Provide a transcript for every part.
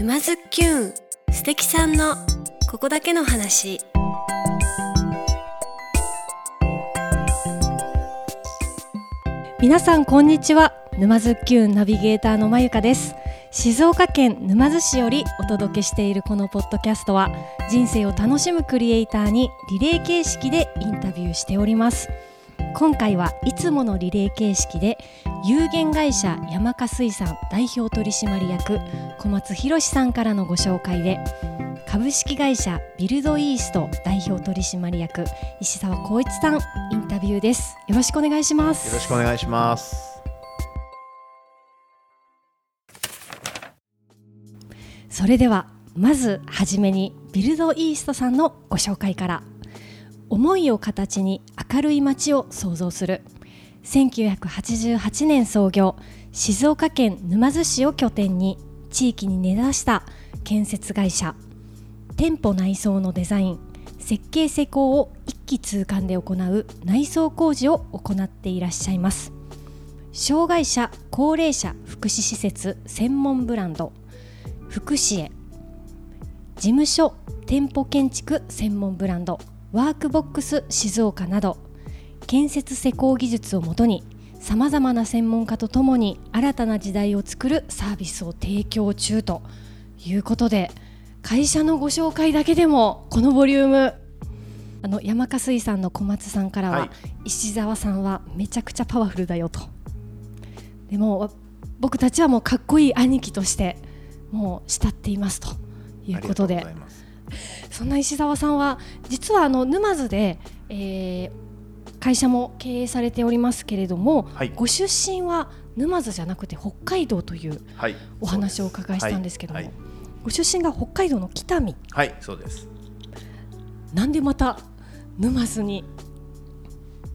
沼津きゅん素敵さんのここだけの話。皆さんこんにちは沼津きゅんナビゲーターのまゆかです。静岡県沼津市よりお届けしているこのポッドキャストは人生を楽しむクリエイターにリレー形式でインタビューしております。今回はいつものリレー形式で有限会社山香水産代表取締役小松博さんからのご紹介で株式会社ビルドイースト代表取締役石澤光一さんインタビューです。よろしくお願いします。よろしくお願いします。それではまずはじめにビルドイーストさんのご紹介から思いを形に明るい街を創造する。1988年創業静岡県沼津市を拠点に地域に根ざした建設会社。店舗内装のデザイン設計施工を一気通貫で行う内装工事を行っていらっしゃいます。障害者高齢者福祉施設専門ブランド。福祉へ。事務所店舗建築専門ブランド。ワークボックス静岡など建設施工技術をもとにさまざまな専門家とともに新たな時代を作るサービスを提供中ということで会社のご紹介だけでもこのボリューム。あの山香水産の小松さんからは、はい、石澤さんはめちゃくちゃパワフルだよと。でも僕たちはもうかっこいい兄貴としてもう慕っていますということでそんな石澤さんは実はあの沼津で、えー、会社も経営されておりますけれども、はい、ご出身は沼津じゃなくて北海道というお話をお伺いしたんですけども、はい。はい、ご出身が北海道の北見。はいそうです。なんでまた沼津に？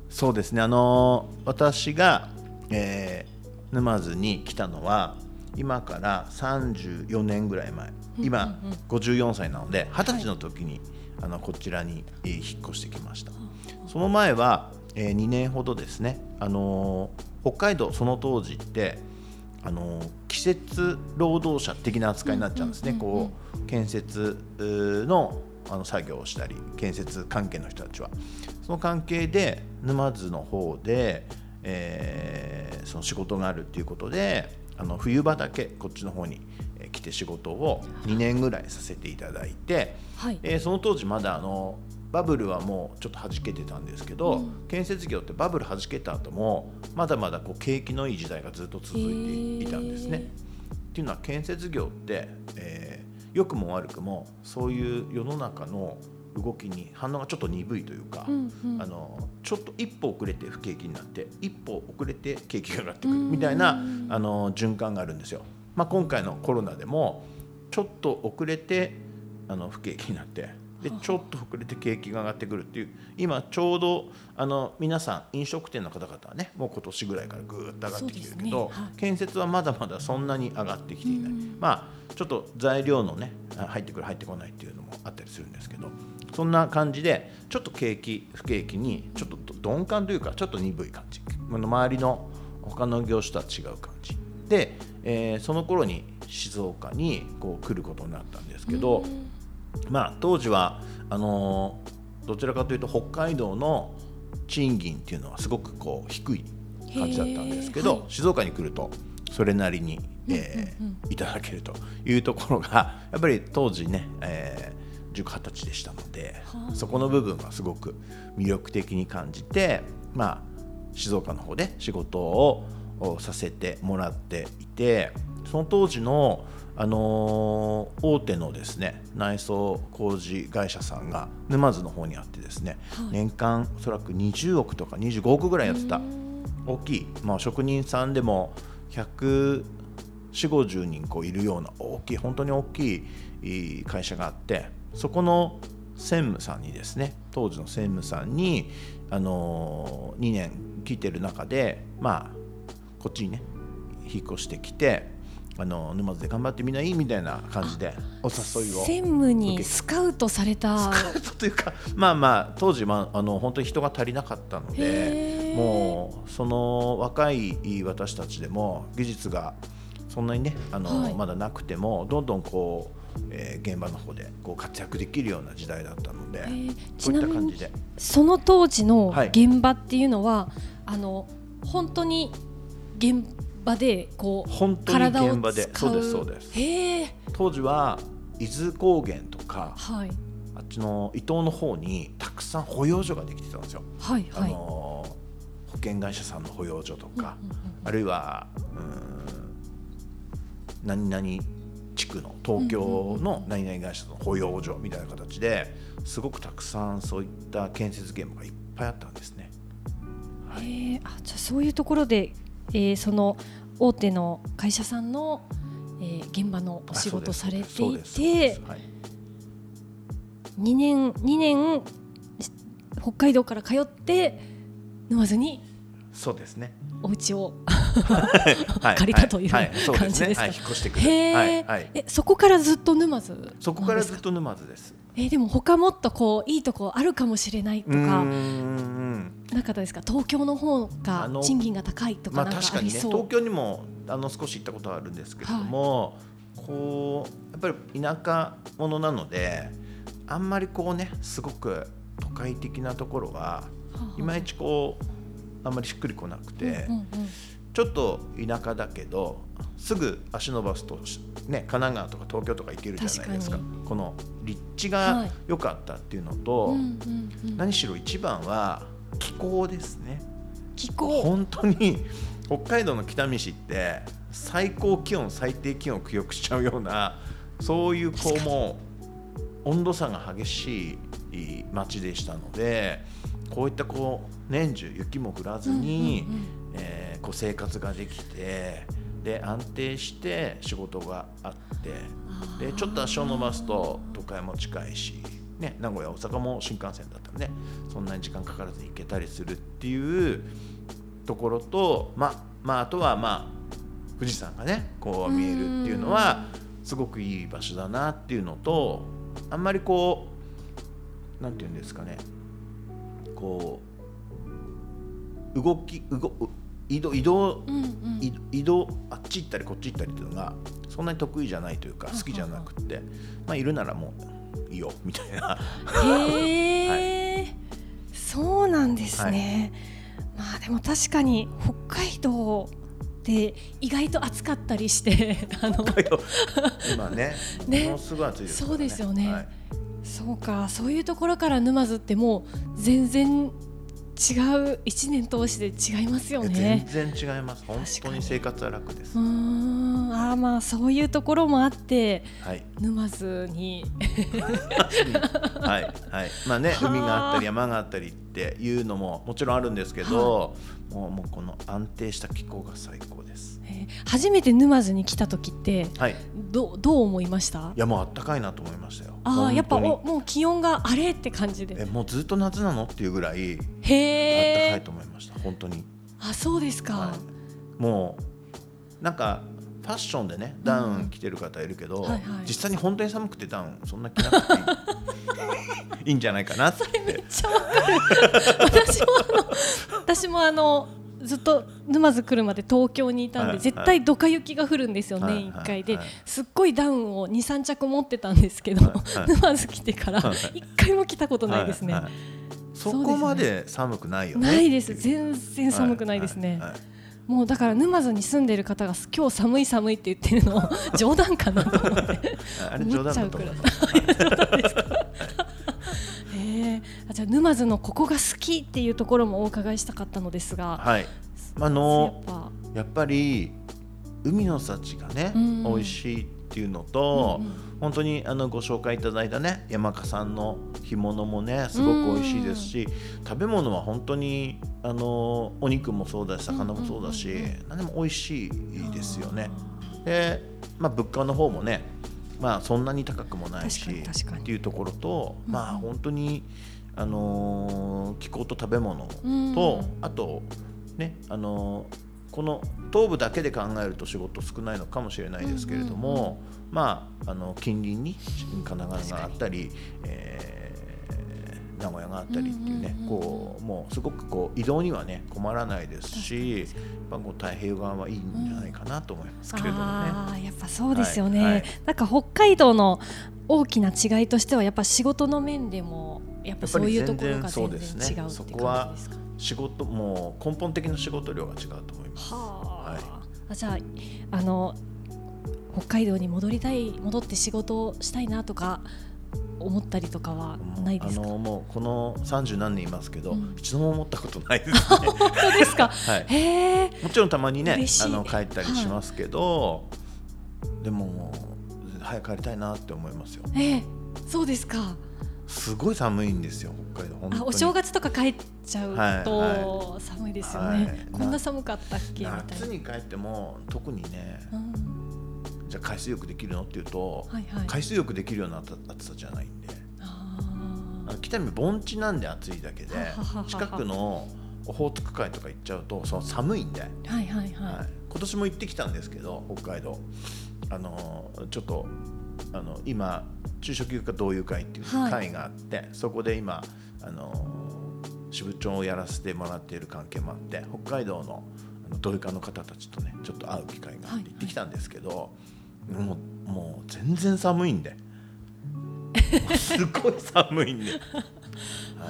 そうですね。あの私が、えー、沼津に来たのは今から34年ぐらい前今54歳なので二十歳の時に、あのこちらに引っ越してきました。その前は、えー、2年ほどですね、あのー、北海道その当時ってあの季節労働者的な扱いになっちゃうんですね、こう建設のあの作業をしたり建設関係の人たちは。その関係で沼津の方で、えー、その仕事があるっていうことであの冬場だけこっちの方に来て仕事を2年ぐらいさせていただいて、はい、えー、その当時まだあのバブルはもうちょっと弾けてたんですけど、うん、建設業ってバブル弾けた後もまだまだこう景気のいい時代がずっと続いていたんですね。っていうのは建設業って、えー、良くも悪くもそういう世の中の動きに反応がちょっと鈍いというか、うんうん、あのちょっと一歩遅れて不景気になって一歩遅れて景気が上がってくるみたいなあの循環があるんですよ。まあ、今回のコロナでもちょっと遅れてあの不景気になってでちょっと遅れて景気が上がってくるっていう今ちょうどあの皆さん飲食店の方々はねもう今年ぐらいからぐーっと上がってきてるけど、ね。はい、建設はまだまだそんなに上がってきていない、まあちょっと材料のね入ってくる入ってこないっていうのもあったりするんですけどそんな感じでちょっと景気不景気にちょっと鈍感というかちょっと鈍い感じ。周りの他の業種とは違う感じ。で、えー、その頃に静岡にこう来ることになったんですけど、まあ、当時はあのー、どちらかというと北海道の賃金っていうのはすごくこう低い感じだったんですけど、はい、静岡に来るとそれなりに、えー、いただけるというところがやっぱり当時ね、えー、19、20歳でしたので、そこの部分はすごく魅力的に感じて、まあ、静岡の方で仕事ををさせてもらっていてその当時の、あのー、大手のですね内装工事会社さんが沼津の方にあってですね、はい、年間おそらく20億とか25億ぐらいやってた。大きい、まあ、職人さんでも140、50人こういるような大きい本当に大きい会社があってそこの専務さんにですね当時の専務さんに、あのー、2年来てる中でまあこっちにね引っ越してきてあの沼津で頑張ってみないみたいな感じでお誘いを専務にスカウトされた。スカウトというかまあまあ当時、まあ、あの本当に人が足りなかったのでもうその若い私たちでも技術がそんなにねあの、はい。まだなくてもどんどんこう、えー現場の方でこう活躍できるような時代だったので、えーちなみにその当時のはい現場っていうのは、あの本当に現場でこう本当に体を現場でそうですそうです。当時は伊豆高原とかはい。あっちの伊東の方にたくさん保養所ができてたんですよ、あはいはい、のー保険会社さんの保養所とか、うんうんうん。あるいはうーん何々地区の東京の何々会社の保養所みたいな形ですごくたくさんそういった建設現場がいっぱいあったんですね。はい。へえあじゃあそういうところで、えーその大手の会社さんの、えー現場のお仕事をされていてす。はい。2年2年し北海道から通って沼津にそうですね。お家を。はい。借りたという感じですか。ね。はい、引っ越してくる。へえ、そこからずっと沼津？そこからずっとと沼津です。えーでも他もっとこういいとこあるかもしれないとか。ん。なかったですか？東京の方あがの賃金が高いとまあかなん確かありそう、東京にもあの少し行ったことはあるんですけれども、こうやっぱり田舎者なのであんまりこうねすごく都会的なところははあ。いまいちこうあんまりしっくりこなくて、うんうんうん。ちょっと田舎だけどすぐ足伸ばすと、ね、神奈川とか東京とか行けるじゃないですか。確この立地がはい。良かったっていうのと、うんうんうん。何しろ一番は気候ですね。気候。本当に 北海道の北見市って最高気温最低気温を記憶しちゃうようなそういうこうもう温度差が激しい町でしたのでこういったこう年中雪も降らずに、えーこう生活ができてで安定して仕事があってでちょっと足を伸ばすと都会も近いし、ね、名古屋大阪も新幹線だったらねそんなに時間かからずに行けたりするっていうところと、まあまあ、あとは、まあ、富士山がねこう見えるっていうのはすごくいい場所だなっていうのとあんまりこうなんていうんですかねこう動き動移動移動うんうん。移移動あっち行ったりこっち行ったりっていうのがそんなに得意じゃないというか好きじゃなくって。まあいるならもういいよみたいな。へえ、そうなんですね、まあでも確かに北海道って意外と暑かったりしてあの今ね ね。ものすごい暑いですからね。そうですよね。はいそうかそういうところから沼津ってもう全然違う一年通して違いますよね。全然違います。本当に生活は楽です。うーん。あーまあそういうところもあってはい。沼津に。はいはい。まあねはあ海があったり山があったりっていうのももちろんあるんですけど、もうもうこの安定した気候が最高です。えー初めて沼津に来た時ってはい。どうどう思いました？いやもうあったかいなと思いましたよ。ああやっぱおもう気温があれって感じで。えもうずっと夏なの？っていうぐらいあったかいと思いました。本当に。あそうですか、はい、もうなんかファッションでねダウン着てる方いるけど、はいはい。実際に本当に寒くてダウンそんな着なくていい。いいんじゃないかなって。めっちゃわかる。私もあの私もあのずっと沼津来るまで東京にいたんで、はい絶対ドカ雪が降るんですよ、はい年1回。で、はい。すっごいダウンを23着持ってたんですけど、沼津来てからはい。1回も来たことないですね、そこまで寒くないよね。ないです。全然寒くないですね、もうだから沼津に住んでる方が今日寒い寒いって言ってるの冗談かなと思って。あれ冗談だと思いえあじゃあ沼津のここが好きっていうところもお伺いしたかったのですが、はい。あやのやっぱり海の幸がね、うん。美味しいっていうのと、うんうん。本当にあのご紹介いただいたね山家さんの干物もねすごく美味しいですし、食べ物は本当にあのお肉もそうだし魚もそうだし、うんうんうん。何でも美味しいですよね。で、まあ、物価の方もね、まあ、そんなに高くもないしっていうところと、うん。まあ本当にあのー気候と食べ物と、うん。あとねあのーこの東部だけで考えると仕事少ないのかもしれないですけれども、まああの近隣に神奈川があったり、えー名古屋があったりっていうね、こうもうすごくこう移動にはね困らないですしやっぱこう太平洋側はいいんじゃないかなと思いますけれどもね。ああやっぱそうですよね、はいはい。なんか北海道の大きな違いとしてはやっぱ仕事の面でもやっぱそういうところが全然違うって感じそこはですか仕事もう根本的な仕事量が違うと思います。はあ、はい。あじゃああの北海道に戻りたい戻って仕事をしたいなとか思ったりとかはないですか？あのもうこの三十何年いますけど、うん。一度も思ったことないですね。本当ですか？はい。へえ。もちろんたまにねあの帰ったりしますけど、でももう早く帰りたいなって思いますよ。ええそうですか。すごい寒いんですよ北海道本当に。あお正月とか帰っちゃうはいと寒いですよね、はい。こんな寒かったっけ？みたいな。夏に帰っても特にねうんじゃあ海水浴できるの？っていうと、はいはい。海水浴できるような暑さじゃないんで。北見盆地なんで暑いだけではははは。近くのオホーツク海とか行っちゃうとその寒いんで、はいーはいはい。はい、今年も行ってきたんですけど北海道。あのちょっとあの今中小休暇同友会っていうはい。会があって、そこで今あの支部長をやらせてもらっている関係もあって北海道の同友会の方たちとねちょっと会う機会があはいって行ってきたんですけど、もうもう全然寒いんで。すごい寒いんで。はい。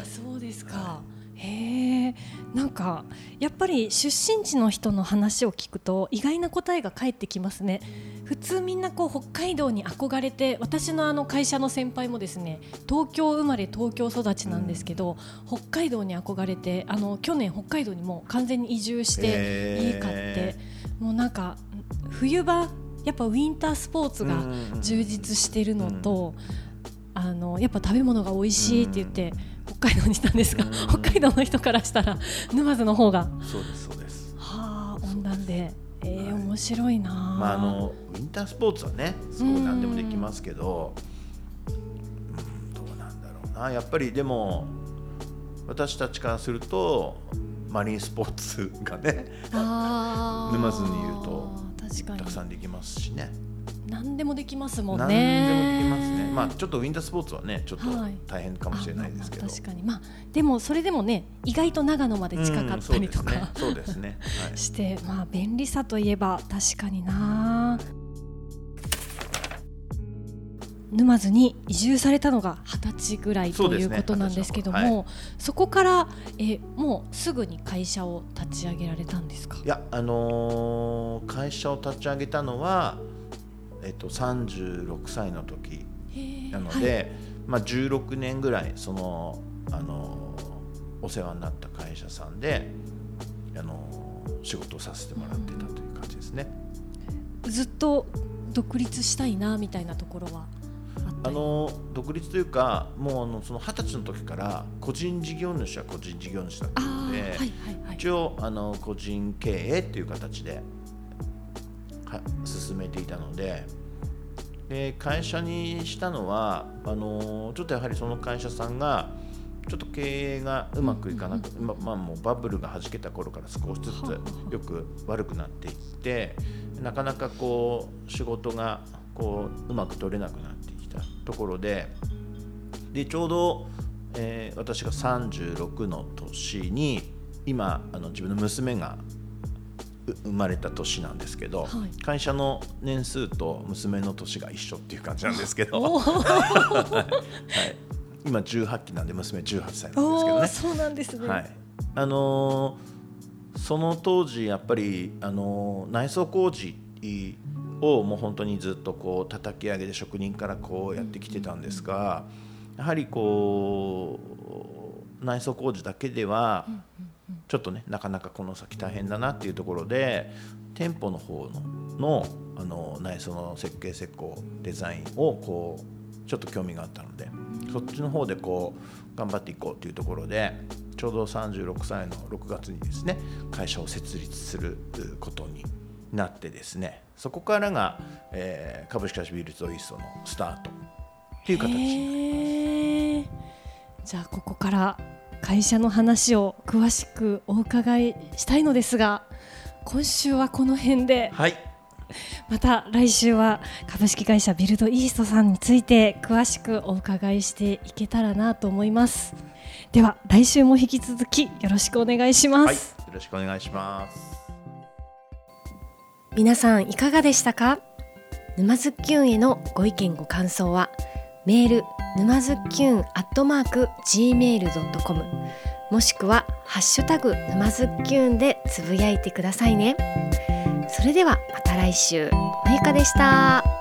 あそうですか、はへえなんかやっぱり出身地の人の話を聞くと意外な答えが返ってきますね。普通みんなこう北海道に憧れて私のあの会社の先輩もですね東京生まれ東京育ちなんですけど、北海道に憧れてあの去年北海道にもう完全に移住して家買って、もうなんか冬場やっぱウィンタースポーツが充実してるのと、あのやっぱ食べ物が美味しいって言って、北海道にしたんですが、うん。北海道の人からしたら沼津の方が。そうですそうです。はあ温暖で、えーはい。面白いなあ、まああのウィンタースポーツはねすごい何でもできますけど、うん、どうなんだろうな。やっぱりでも私たちからするとマリンスポーツがね沼津にいると確かに。たくさんできますしね。何でもできますもん何ねでもできますね。まあちょっとウィンタースポーツはねちょっとはい。大変かもしれないですけど、あまあまあ確かに。まあでもそれでもね意外と長野まで近かったりとか、うんそうですね。そうですね、はい。してまあ便利さといえば確かにな沼津に移住されたのが二十歳ぐらいということなんですけども二十歳の頃そこからえもうすぐに会社を立ち上げられたんですか？いやあのー会社を立ち上げたのはえっと36歳の時なので、まあ、16年ぐらいその、あのお世話になった会社さんで、あの仕事をさせてもらってたという感じですね。ずっと独立したいなみたいなところは？あの独立というかもうあのその二十歳の時から個人事業主は個人事業主だったあので、ーはいはいはい。一応あの個人経営っていう形では進めていたのでで会社にしたのはあのちょっとやはりその会社さんがちょっと経営がうまくいかなく、ままあ、もうバブルがはじけた頃から少しずつよく悪くなっていってなかなかこう仕事がこううまく取れなくなってところででちょうど、えー私が36の年に今あの自分の娘がう生まれた年なんですけど、はい。会社の年数と娘の年が一緒っていう感じなんですけど、おはい、今18期なんで娘18歳なんですけどね。そうなんですね、はい。あのーその当時やっぱり、あのー内装工事をもう本当にずっとこう叩き上げで職人からこうやってきてたんですがやはりこう内装工事だけではちょっとねなかなかこの先大変だなっていうところで店舗の方のあの内装の設計施工デザインをこうちょっと興味があったのでそっちの方でこう頑張っていこうというところでちょうど36歳の6月にですね会社を設立することになってですねそこからが、えー株式会社ビルズ・オイーストのスタートっていう形にへー。じゃあここから会社の話を詳しくお伺いしたいのですが今週はこの辺で。はい。また来週は株式会社ビルドイーストさんについて詳しくお伺いしていけたらなと思います。では来週も引き続きよろしくお願いします、はい、よろしくお願いします皆さんいかがでしたか？沼津きゅんへのご意見ご感想はメール沼津きゅんアットマーク gmail.com もしくはハッシュタグ沼津きゅんでつぶやいてくださいね。それではまた来週。まゆかでした。